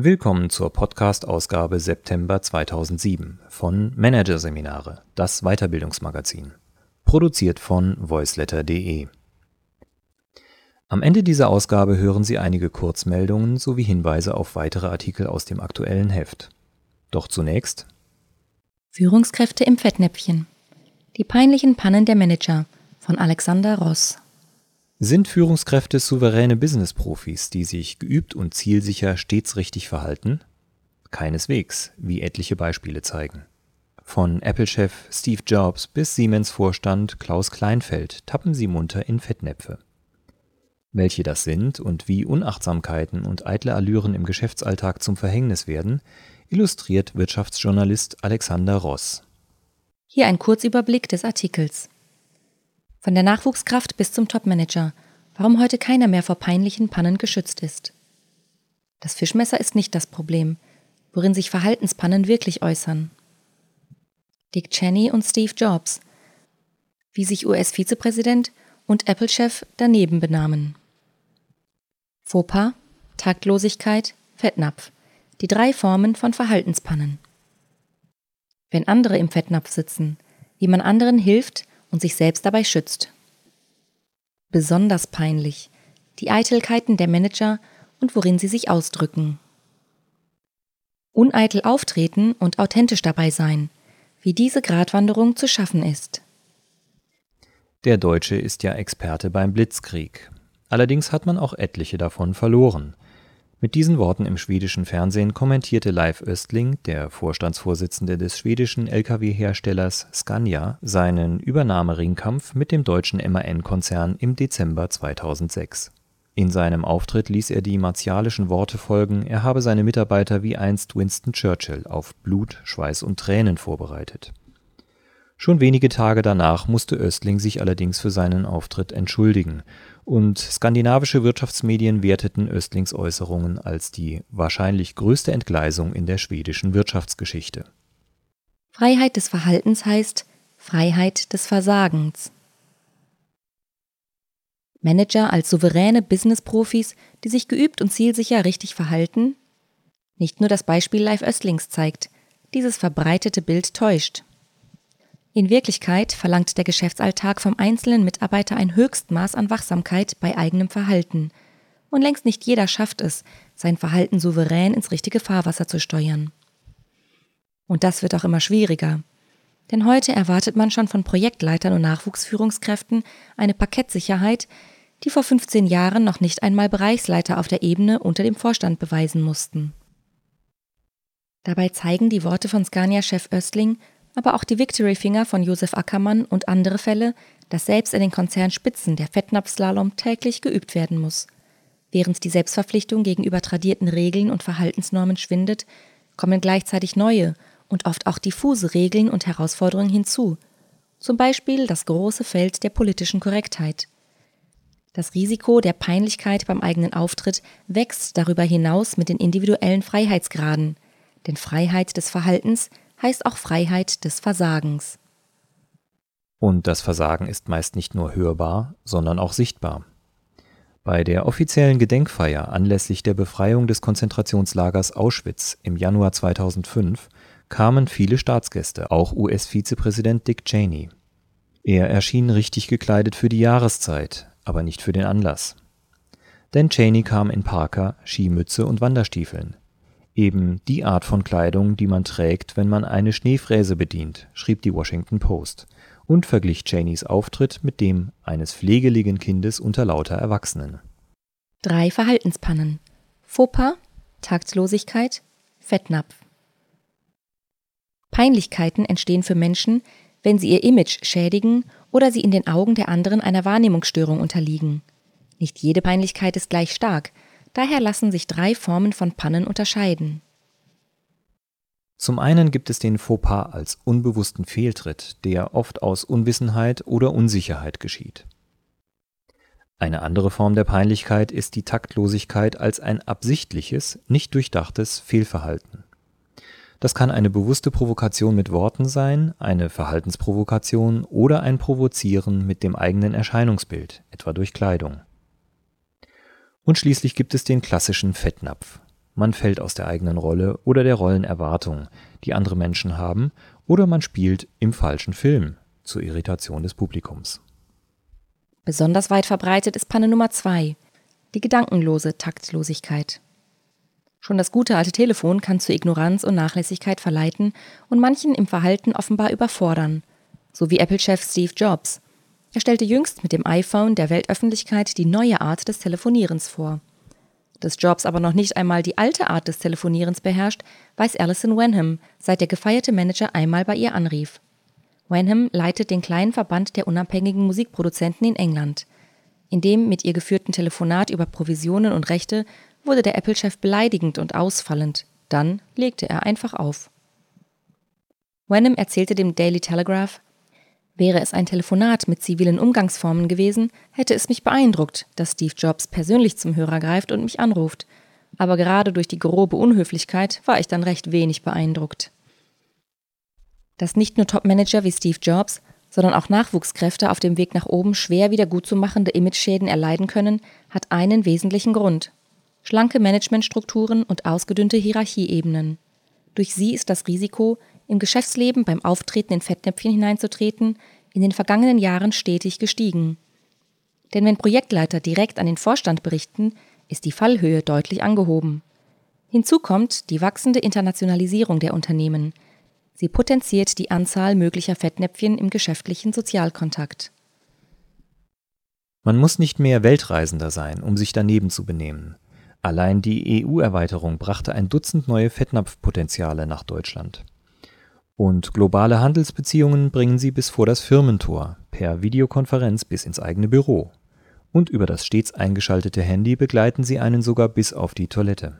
Willkommen zur Podcast-Ausgabe September 2007 von Managerseminare, das Weiterbildungsmagazin. Produziert von voiceletter.de. Am Ende dieser Ausgabe hören Sie einige Kurzmeldungen sowie Hinweise auf weitere Artikel aus dem aktuellen Heft. Doch zunächst Führungskräfte im Fettnäpfchen. Die peinlichen Pannen der Manager von Alexander Ross. Sind Führungskräfte souveräne Business-Profis, die sich geübt und zielsicher stets richtig verhalten? Keineswegs, wie etliche Beispiele zeigen. Von Apple-Chef Steve Jobs bis Siemens-Vorstand Klaus Kleinfeld tappen sie munter in Fettnäpfe. Welche das sind und wie Unachtsamkeiten und eitle Allüren im Geschäftsalltag zum Verhängnis werden, illustriert Wirtschaftsjournalist Alexander Ross. Hier ein Kurzüberblick des Artikels. Von der Nachwuchskraft bis zum Topmanager, warum heute keiner mehr vor peinlichen Pannen geschützt ist. Das Fischmesser ist nicht das Problem, worin sich Verhaltenspannen wirklich äußern. Dick Cheney und Steve Jobs, wie sich US-Vizepräsident und Apple-Chef daneben benahmen. Fauxpas, Taktlosigkeit, Fettnapf, die drei Formen von Verhaltenspannen. Wenn andere im Fettnapf sitzen, wie man anderen hilft, und sich selbst dabei schützt. Besonders peinlich die Eitelkeiten der Manager und worin sie sich ausdrücken. Uneitel auftreten und authentisch dabei sein, wie diese Gratwanderung zu schaffen ist. Der Deutsche ist ja Experte beim Blitzkrieg. Allerdings hat man auch etliche davon verloren – mit diesen Worten im schwedischen Fernsehen kommentierte Leif Östling, der Vorstandsvorsitzende des schwedischen Lkw-Herstellers Scania, seinen Übernahmeringkampf mit dem deutschen MAN-Konzern im Dezember 2006. In seinem Auftritt ließ er die martialischen Worte folgen, er habe seine Mitarbeiter wie einst Winston Churchill auf Blut, Schweiß und Tränen vorbereitet. Schon wenige Tage danach musste Östling sich allerdings für seinen Auftritt entschuldigen und skandinavische Wirtschaftsmedien werteten Östlings Äußerungen als die wahrscheinlich größte Entgleisung in der schwedischen Wirtschaftsgeschichte. Freiheit des Verhaltens heißt Freiheit des Versagens. Manager als souveräne Business-Profis, die sich geübt und zielsicher richtig verhalten? Nicht nur das Beispiel Live Östlings zeigt, dieses verbreitete Bild täuscht. In Wirklichkeit verlangt der Geschäftsalltag vom einzelnen Mitarbeiter ein Höchstmaß an Wachsamkeit bei eigenem Verhalten. Und längst nicht jeder schafft es, sein Verhalten souverän ins richtige Fahrwasser zu steuern. Und das wird auch immer schwieriger. Denn heute erwartet man schon von Projektleitern und Nachwuchsführungskräften eine Paketssicherheit, die vor 15 Jahren noch nicht einmal Bereichsleiter auf der Ebene unter dem Vorstand beweisen mussten. Dabei zeigen die Worte von Scania-Chef Östling, aber auch die Victory-Finger von Josef Ackermann und andere Fälle, dass selbst in den Konzernspitzen der Fettnapfslalom täglich geübt werden muss. Während die Selbstverpflichtung gegenüber tradierten Regeln und Verhaltensnormen schwindet, kommen gleichzeitig neue und oft auch diffuse Regeln und Herausforderungen hinzu, zum Beispiel das große Feld der politischen Korrektheit. Das Risiko der Peinlichkeit beim eigenen Auftritt wächst darüber hinaus mit den individuellen Freiheitsgraden, denn Freiheit des Verhaltens heißt auch Freiheit des Versagens. Und das Versagen ist meist nicht nur hörbar, sondern auch sichtbar. Bei der offiziellen Gedenkfeier anlässlich der Befreiung des Konzentrationslagers Auschwitz im Januar 2005 kamen viele Staatsgäste, auch US-Vizepräsident Dick Cheney. Er erschien richtig gekleidet für die Jahreszeit, aber nicht für den Anlass. Denn Cheney kam in Parker, Skimütze und Wanderstiefeln, Eben die Art von Kleidung, die man trägt, wenn man eine Schneefräse bedient, schrieb die Washington Post und verglich Cheneys Auftritt mit dem eines pflegeligen Kindes unter lauter Erwachsenen. Drei Verhaltenspannen. Fauxpas, Taktlosigkeit, Fettnapf. Peinlichkeiten entstehen für Menschen, wenn sie ihr Image schädigen oder sie in den Augen der anderen einer Wahrnehmungsstörung unterliegen. Nicht jede Peinlichkeit ist gleich stark, Daher lassen sich drei Formen von Pannen unterscheiden. Zum einen gibt es den Fauxpas als unbewussten Fehltritt, der oft aus Unwissenheit oder Unsicherheit geschieht. Eine andere Form der Peinlichkeit ist die Taktlosigkeit als ein absichtliches, nicht durchdachtes Fehlverhalten. Das kann eine bewusste Provokation mit Worten sein, eine Verhaltensprovokation oder ein Provozieren mit dem eigenen Erscheinungsbild, etwa durch Kleidung. Und schließlich gibt es den klassischen Fettnapf. man fällt aus der eigenen Rolle oder der Rollenerwartung, die andere Menschen haben, oder man spielt im falschen Film zur Irritation des Publikums. Besonders weit verbreitet ist Panne Nummer zwei, die gedankenlose Taktlosigkeit. Schon das gute alte Telefon kann zu Ignoranz und Nachlässigkeit verleiten und manchen im Verhalten offenbar überfordern, so wie Apple-Chef Steve Jobs. Er stellte jüngst mit dem iPhone der Weltöffentlichkeit die neue Art des Telefonierens vor. Dass Jobs aber noch nicht einmal die alte Art des Telefonierens beherrscht, weiß Alison Wenham, seit der gefeierte Manager einmal bei ihr anrief. Wenham leitet den kleinen Verband der unabhängigen Musikproduzenten in England. In dem mit ihr geführten Telefonat über Provisionen und Rechte wurde der Apple-Chef beleidigend und ausfallend. Dann legte er einfach auf. Wenham erzählte dem Daily Telegraph, Wäre es ein Telefonat mit zivilen Umgangsformen gewesen, hätte es mich beeindruckt, dass Steve Jobs persönlich zum Hörer greift und mich anruft. Aber gerade durch die grobe Unhöflichkeit war ich dann recht wenig beeindruckt. Dass nicht nur Topmanager wie Steve Jobs, sondern auch Nachwuchskräfte auf dem Weg nach oben schwer wieder gutzumachende Imageschäden erleiden können, hat einen wesentlichen Grund. Schlanke Managementstrukturen und ausgedünnte Hierarchieebenen. Durch sie ist das Risiko, im Geschäftsleben beim Auftreten in Fettnäpfchen hineinzutreten, in den vergangenen Jahren stetig gestiegen. Denn wenn Projektleiter direkt an den Vorstand berichten, ist die Fallhöhe deutlich angehoben. Hinzu kommt die wachsende Internationalisierung der Unternehmen. Sie potenziert die Anzahl möglicher Fettnäpfchen im geschäftlichen Sozialkontakt. Man muss nicht mehr Weltreisender sein, um sich daneben zu benehmen. Allein die EU-Erweiterung brachte ein Dutzend neue Fettnapfpotenziale nach Deutschland. Und globale Handelsbeziehungen bringen sie bis vor das Firmentor, per Videokonferenz bis ins eigene Büro. Und über das stets eingeschaltete Handy begleiten sie einen sogar bis auf die Toilette.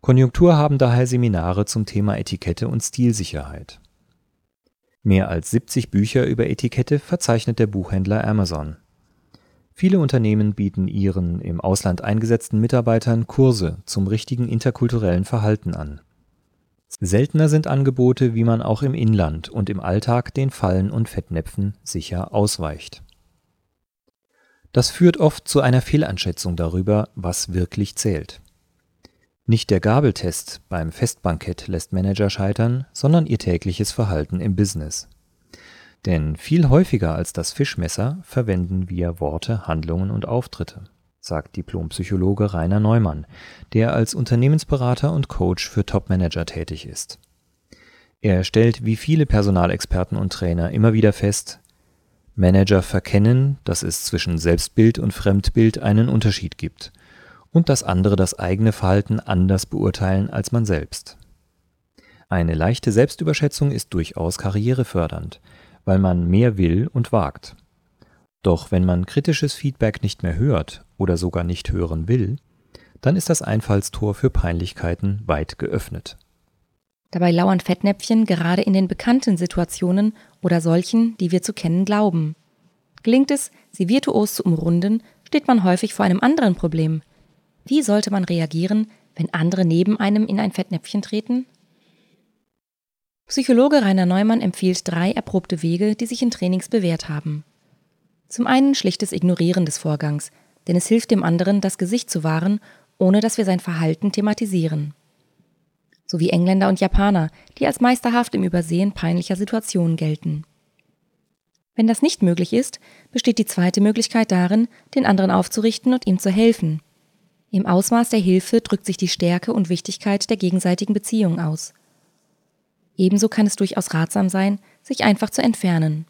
Konjunktur haben daher Seminare zum Thema Etikette und Stilsicherheit. Mehr als 70 Bücher über Etikette verzeichnet der Buchhändler Amazon. Viele Unternehmen bieten ihren im Ausland eingesetzten Mitarbeitern Kurse zum richtigen interkulturellen Verhalten an Seltener sind Angebote, wie man auch im Inland und im Alltag den Fallen und Fettnäpfen sicher ausweicht. Das führt oft zu einer Fehleinschätzung darüber, was wirklich zählt. Nicht der Gabeltest beim Festbankett lässt Manager scheitern, sondern ihr tägliches Verhalten im Business. Denn viel häufiger als das Fischmesser verwenden wir Worte, Handlungen und Auftritte sagt Diplompsychologe Rainer Neumann, der als Unternehmensberater und Coach für Topmanager tätig ist. Er stellt wie viele Personalexperten und Trainer immer wieder fest, Manager verkennen, dass es zwischen Selbstbild und Fremdbild einen Unterschied gibt und dass andere das eigene Verhalten anders beurteilen als man selbst. Eine leichte Selbstüberschätzung ist durchaus karrierefördernd, weil man mehr will und wagt. Doch wenn man kritisches Feedback nicht mehr hört oder sogar nicht hören will, dann ist das Einfallstor für Peinlichkeiten weit geöffnet. Dabei lauern Fettnäpfchen gerade in den bekannten Situationen oder solchen, die wir zu kennen glauben. Gelingt es, sie virtuos zu umrunden, steht man häufig vor einem anderen Problem. Wie sollte man reagieren, wenn andere neben einem in ein Fettnäpfchen treten? Psychologe Rainer Neumann empfiehlt drei erprobte Wege, die sich in Trainings bewährt haben. Zum einen schlichtes Ignorieren des Vorgangs, denn es hilft dem anderen, das Gesicht zu wahren, ohne dass wir sein Verhalten thematisieren. So wie Engländer und Japaner, die als meisterhaft im Übersehen peinlicher Situationen gelten. Wenn das nicht möglich ist, besteht die zweite Möglichkeit darin, den anderen aufzurichten und ihm zu helfen. Im Ausmaß der Hilfe drückt sich die Stärke und Wichtigkeit der gegenseitigen Beziehung aus. Ebenso kann es durchaus ratsam sein, sich einfach zu entfernen.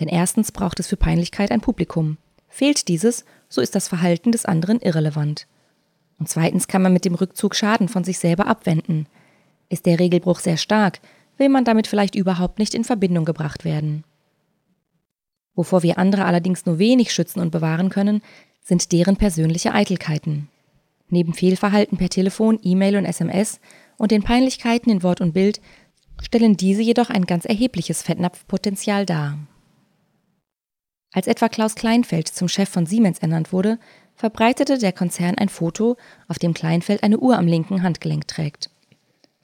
Denn erstens braucht es für Peinlichkeit ein Publikum. Fehlt dieses, so ist das Verhalten des anderen irrelevant. Und zweitens kann man mit dem Rückzug Schaden von sich selber abwenden. Ist der Regelbruch sehr stark, will man damit vielleicht überhaupt nicht in Verbindung gebracht werden. Wovor wir andere allerdings nur wenig schützen und bewahren können, sind deren persönliche Eitelkeiten. Neben Fehlverhalten per Telefon, E-Mail und SMS und den Peinlichkeiten in Wort und Bild stellen diese jedoch ein ganz erhebliches Fettnapfpotenzial dar. Als etwa Klaus Kleinfeld zum Chef von Siemens ernannt wurde, verbreitete der Konzern ein Foto, auf dem Kleinfeld eine Uhr am linken Handgelenk trägt.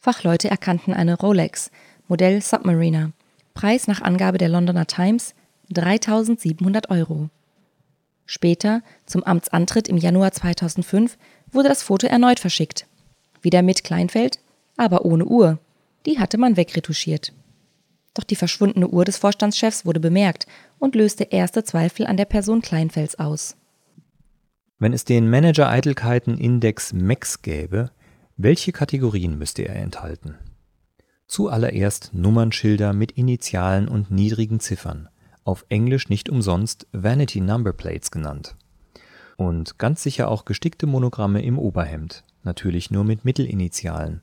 Fachleute erkannten eine Rolex, Modell Submariner, Preis nach Angabe der Londoner Times 3700 Euro. Später, zum Amtsantritt im Januar 2005, wurde das Foto erneut verschickt. Wieder mit Kleinfeld, aber ohne Uhr. Die hatte man wegretuschiert. Doch die verschwundene Uhr des Vorstandschefs wurde bemerkt und löste erste Zweifel an der Person Kleinfelds aus. Wenn es den Manager-Eitelkeiten-Index MEX gäbe, welche Kategorien müsste er enthalten? Zuallererst Nummernschilder mit Initialen und niedrigen Ziffern, auf Englisch nicht umsonst Vanity Number Plates genannt. Und ganz sicher auch gestickte Monogramme im Oberhemd, natürlich nur mit Mittelinitialen,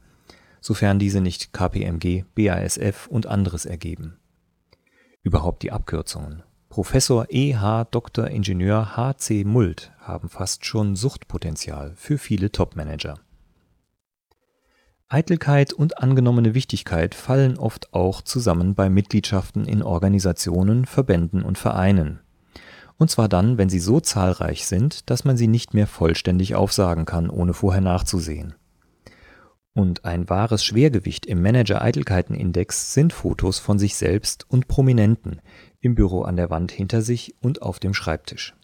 sofern diese nicht KPMG, BASF und anderes ergeben. Überhaupt die Abkürzungen. Professor E.H. Dr. Ingenieur H.C. Mult haben fast schon Suchtpotenzial für viele Topmanager. Eitelkeit und angenommene Wichtigkeit fallen oft auch zusammen bei Mitgliedschaften in Organisationen, Verbänden und Vereinen. Und zwar dann, wenn sie so zahlreich sind, dass man sie nicht mehr vollständig aufsagen kann, ohne vorher nachzusehen. Und ein wahres Schwergewicht im Manager-Eitelkeiten-Index sind Fotos von sich selbst und Prominenten im Büro an der Wand hinter sich und auf dem Schreibtisch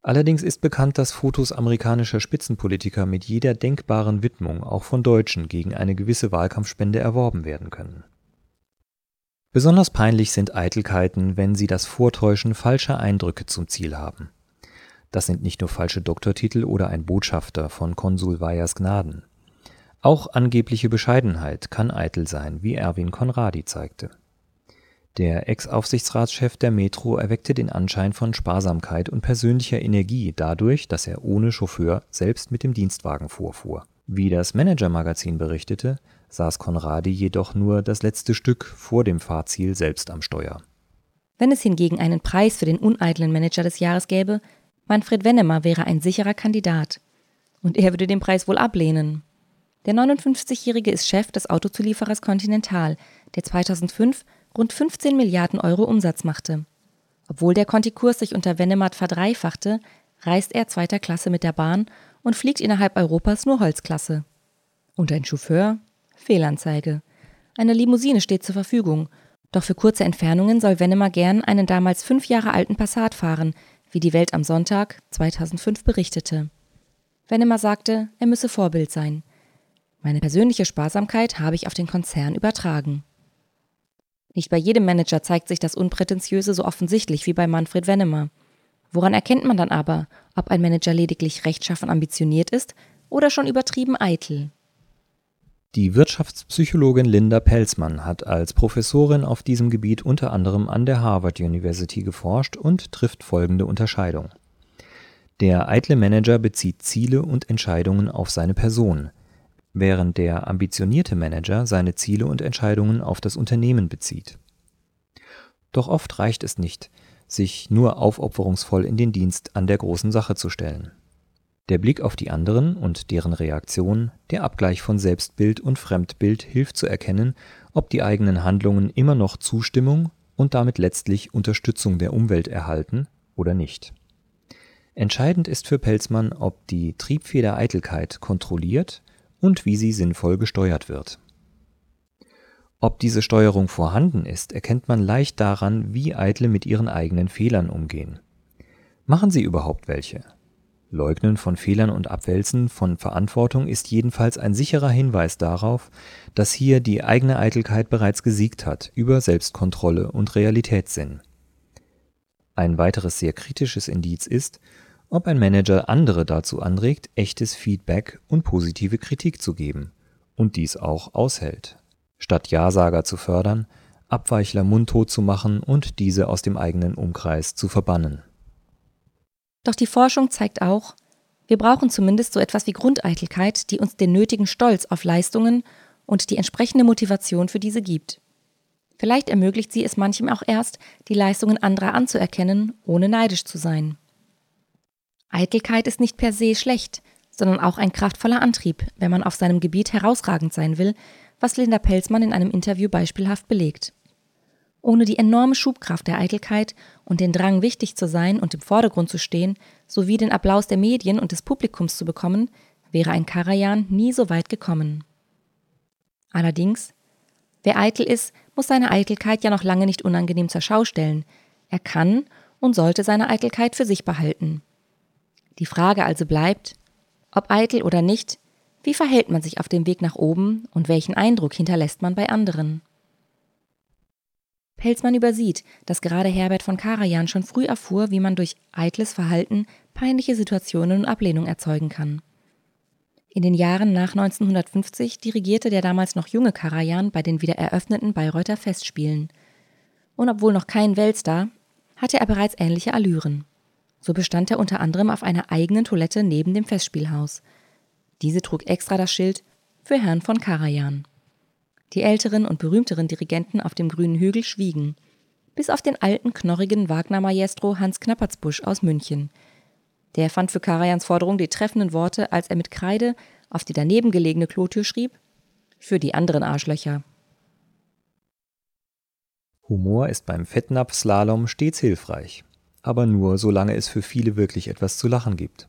Allerdings ist bekannt, dass Fotos amerikanischer Spitzenpolitiker mit jeder denkbaren Widmung auch von Deutschen gegen eine gewisse Wahlkampfspende erworben werden können. Besonders peinlich sind Eitelkeiten, wenn sie das Vortäuschen falscher Eindrücke zum Ziel haben. Das sind nicht nur falsche Doktortitel oder ein Botschafter von Konsul Veyers Gnaden. Auch angebliche Bescheidenheit kann eitel sein, wie Erwin Conradi zeigte der Ex-Aufsichtsratschef der Metro erweckte den Anschein von Sparsamkeit und persönlicher Energie dadurch, dass er ohne Chauffeur selbst mit dem Dienstwagen vorfuhr. Wie das Manager-Magazin berichtete, saß Conradi jedoch nur das letzte Stück vor dem Fahrziel selbst am Steuer. Wenn es hingegen einen Preis für den uneitlen Manager des Jahres gäbe, Manfred Wennemer wäre ein sicherer Kandidat. Und er würde den Preis wohl ablehnen. Der 59-Jährige ist Chef des Autozulieferers Continental, der 2005 rund 15 Milliarden Euro Umsatz machte. Obwohl der Kontikurs sich unter Wennemart verdreifachte, reist er zweiter Klasse mit der Bahn und fliegt innerhalb Europas nur Holzklasse. Und ein Chauffeur? Fehlanzeige. Eine Limousine steht zur Verfügung, doch für kurze Entfernungen soll Wennemar gern einen damals fünf Jahre alten Passat fahren, wie die Welt am Sonntag 2005 berichtete. Wennemar sagte, er müsse Vorbild sein. Meine persönliche Sparsamkeit habe ich auf den Konzern übertragen. Nicht bei jedem Manager zeigt sich das Unprätentiöse so offensichtlich wie bei Manfred Wennemer. Woran erkennt man dann aber, ob ein Manager lediglich rechtschaffen ambitioniert ist oder schon übertrieben eitel? Die Wirtschaftspsychologin Linda Pelzmann hat als Professorin auf diesem Gebiet unter anderem an der Harvard University geforscht und trifft folgende Unterscheidung. Der eitle Manager bezieht Ziele und Entscheidungen auf seine Person, während der ambitionierte Manager seine Ziele und Entscheidungen auf das Unternehmen bezieht. Doch oft reicht es nicht, sich nur aufopferungsvoll in den Dienst an der großen Sache zu stellen. Der Blick auf die anderen und deren Reaktion, der Abgleich von Selbstbild und Fremdbild hilft zu erkennen, ob die eigenen Handlungen immer noch Zustimmung und damit letztlich Unterstützung der Umwelt erhalten oder nicht. Entscheidend ist für Pelzmann, ob die Triebfeder Eitelkeit kontrolliert und wie sie sinnvoll gesteuert wird. Ob diese Steuerung vorhanden ist, erkennt man leicht daran, wie Eitle mit ihren eigenen Fehlern umgehen. Machen sie überhaupt welche? Leugnen von Fehlern und Abwälzen von Verantwortung ist jedenfalls ein sicherer Hinweis darauf, dass hier die eigene Eitelkeit bereits gesiegt hat über Selbstkontrolle und Realitätssinn. Ein weiteres sehr kritisches Indiz ist, ob ein Manager andere dazu anregt, echtes Feedback und positive Kritik zu geben und dies auch aushält, statt Ja-Sager zu fördern, Abweichler mundtot zu machen und diese aus dem eigenen Umkreis zu verbannen. Doch die Forschung zeigt auch, wir brauchen zumindest so etwas wie Grundeitelkeit, die uns den nötigen Stolz auf Leistungen und die entsprechende Motivation für diese gibt. Vielleicht ermöglicht sie es manchem auch erst, die Leistungen anderer anzuerkennen, ohne neidisch zu sein. Eitelkeit ist nicht per se schlecht, sondern auch ein kraftvoller Antrieb, wenn man auf seinem Gebiet herausragend sein will, was Linda Pelzmann in einem Interview beispielhaft belegt. Ohne die enorme Schubkraft der Eitelkeit und den Drang, wichtig zu sein und im Vordergrund zu stehen, sowie den Applaus der Medien und des Publikums zu bekommen, wäre ein Karajan nie so weit gekommen. Allerdings, wer eitel ist, muss seine Eitelkeit ja noch lange nicht unangenehm zur Schau stellen. Er kann und sollte seine Eitelkeit für sich behalten. Die Frage also bleibt, ob eitel oder nicht, Wie verhält man sich auf dem Weg nach oben und welchen Eindruck hinterlässt man bei anderen? Pelzmann übersieht, dass gerade Herbert von Karajan schon früh erfuhr, wie man durch eitles Verhalten peinliche Situationen und Ablehnung erzeugen kann. In den Jahren nach 1950 dirigierte der damals noch junge Karajan bei den wieder eröffneten Bayreuther Festspielen. Und obwohl noch kein Weltstar, hatte er bereits ähnliche Allüren. So bestand er unter anderem auf einer eigenen Toilette neben dem Festspielhaus. Diese trug extra das Schild für Herrn von Karajan. Die älteren und berühmteren Dirigenten auf dem grünen Hügel schwiegen, bis auf den alten, knorrigen Wagner-Maestro Hans Knappertsbusch aus München. Der fand für Karajans Forderung die treffenden Worte, als er mit Kreide auf die daneben gelegene Klotür schrieb: Für die anderen Arschlöcher. Humor ist beim Fettnapf-Slalom stets hilfreich aber nur solange es für viele wirklich etwas zu lachen gibt.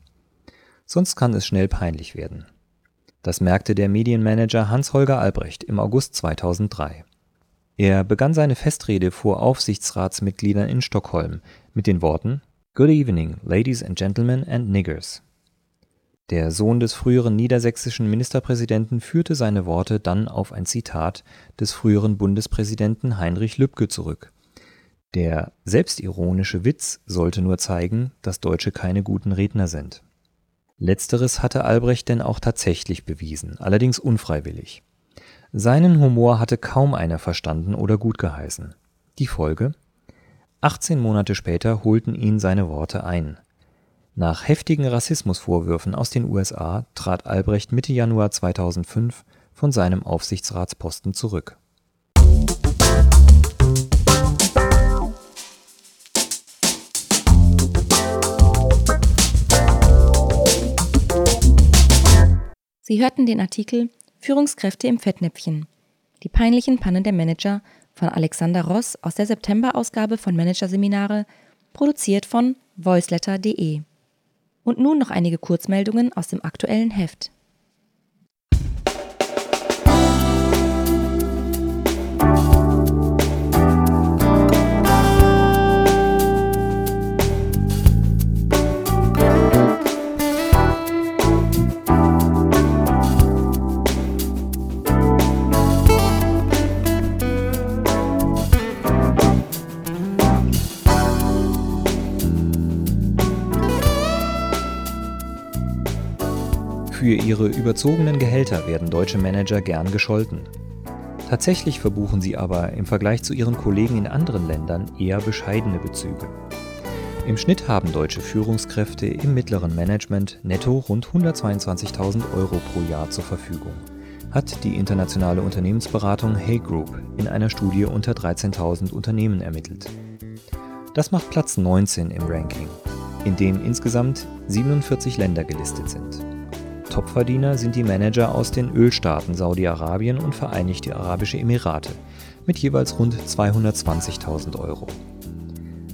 Sonst kann es schnell peinlich werden. Das merkte der Medienmanager Hans-Holger Albrecht im August 2003. Er begann seine Festrede vor Aufsichtsratsmitgliedern in Stockholm mit den Worten Good evening, ladies and gentlemen and niggers. Der Sohn des früheren niedersächsischen Ministerpräsidenten führte seine Worte dann auf ein Zitat des früheren Bundespräsidenten Heinrich Lübke zurück der selbstironische Witz sollte nur zeigen, dass Deutsche keine guten Redner sind. Letzteres hatte Albrecht denn auch tatsächlich bewiesen, allerdings unfreiwillig. Seinen Humor hatte kaum einer verstanden oder gutgeheißen. Die Folge? 18 Monate später holten ihn seine Worte ein. Nach heftigen Rassismusvorwürfen aus den USA trat Albrecht Mitte Januar 2005 von seinem Aufsichtsratsposten zurück Sie hörten den Artikel Führungskräfte im Fettnäpfchen. Die peinlichen Pannen der Manager von Alexander Ross aus der September-Ausgabe von Managerseminare, produziert von voiceletter.de. Und nun noch einige Kurzmeldungen aus dem aktuellen Heft. Für ihre überzogenen Gehälter werden deutsche Manager gern gescholten. Tatsächlich verbuchen sie aber im Vergleich zu ihren Kollegen in anderen Ländern eher bescheidene Bezüge. Im Schnitt haben deutsche Führungskräfte im mittleren Management netto rund 122.000 Euro pro Jahr zur Verfügung, hat die internationale Unternehmensberatung Hay Group in einer Studie unter 13.000 Unternehmen ermittelt. Das macht Platz 19 im Ranking, in dem insgesamt 47 Länder gelistet sind. Topverdiener sind die Manager aus den Ölstaaten Saudi-Arabien und Vereinigte Arabische Emirate mit jeweils rund 220.000 Euro.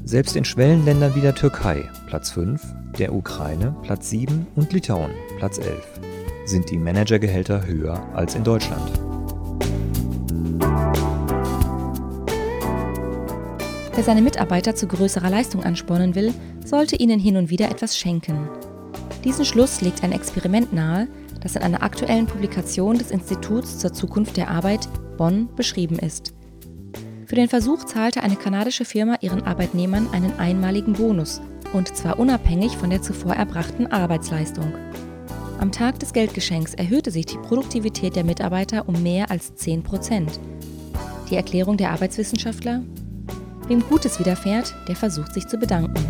Selbst in Schwellenländern wie der Türkei Platz 5, der Ukraine Platz 7 und Litauen Platz 11 sind die Managergehälter höher als in Deutschland. Wer seine Mitarbeiter zu größerer Leistung anspornen will, sollte ihnen hin und wieder etwas schenken. Diesen Schluss legt ein Experiment nahe, das in einer aktuellen Publikation des Instituts zur Zukunft der Arbeit Bonn beschrieben ist. Für den Versuch zahlte eine kanadische Firma ihren Arbeitnehmern einen einmaligen Bonus, und zwar unabhängig von der zuvor erbrachten Arbeitsleistung. Am Tag des Geldgeschenks erhöhte sich die Produktivität der Mitarbeiter um mehr als 10 Prozent. Die Erklärung der Arbeitswissenschaftler? Wem Gutes widerfährt, der versucht sich zu bedanken.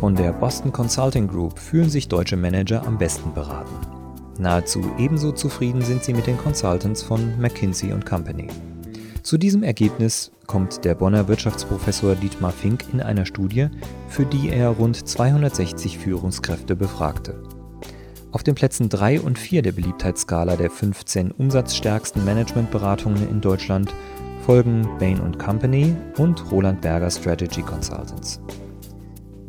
Von der Boston Consulting Group fühlen sich deutsche Manager am besten beraten. Nahezu ebenso zufrieden sind sie mit den Consultants von McKinsey Company. Zu diesem Ergebnis kommt der Bonner Wirtschaftsprofessor Dietmar Fink in einer Studie, für die er rund 260 Führungskräfte befragte. Auf den Plätzen 3 und 4 der Beliebtheitsskala der 15 umsatzstärksten Managementberatungen in Deutschland folgen Bain Company und Roland Berger Strategy Consultants.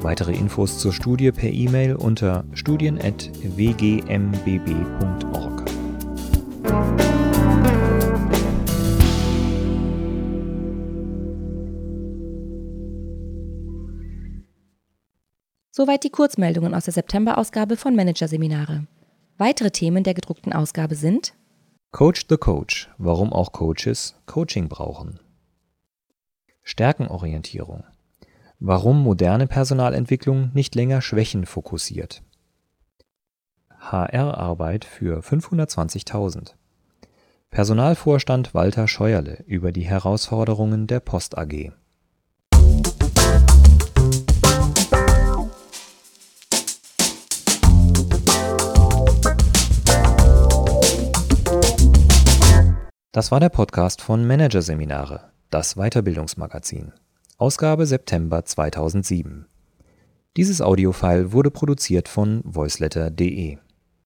Weitere Infos zur Studie per E-Mail unter studien.wgmbb.org. Soweit die Kurzmeldungen aus der September-Ausgabe von Managerseminare. Weitere Themen der gedruckten Ausgabe sind Coach the Coach, warum auch Coaches Coaching brauchen. Stärkenorientierung, warum moderne Personalentwicklung nicht länger Schwächen fokussiert. HR-Arbeit für 520.000. Personalvorstand Walter Scheuerle über die Herausforderungen der Post AG. Das war der Podcast von Managerseminare, das Weiterbildungsmagazin. Ausgabe September 2007. Dieses Audiofile wurde produziert von voiceletter.de.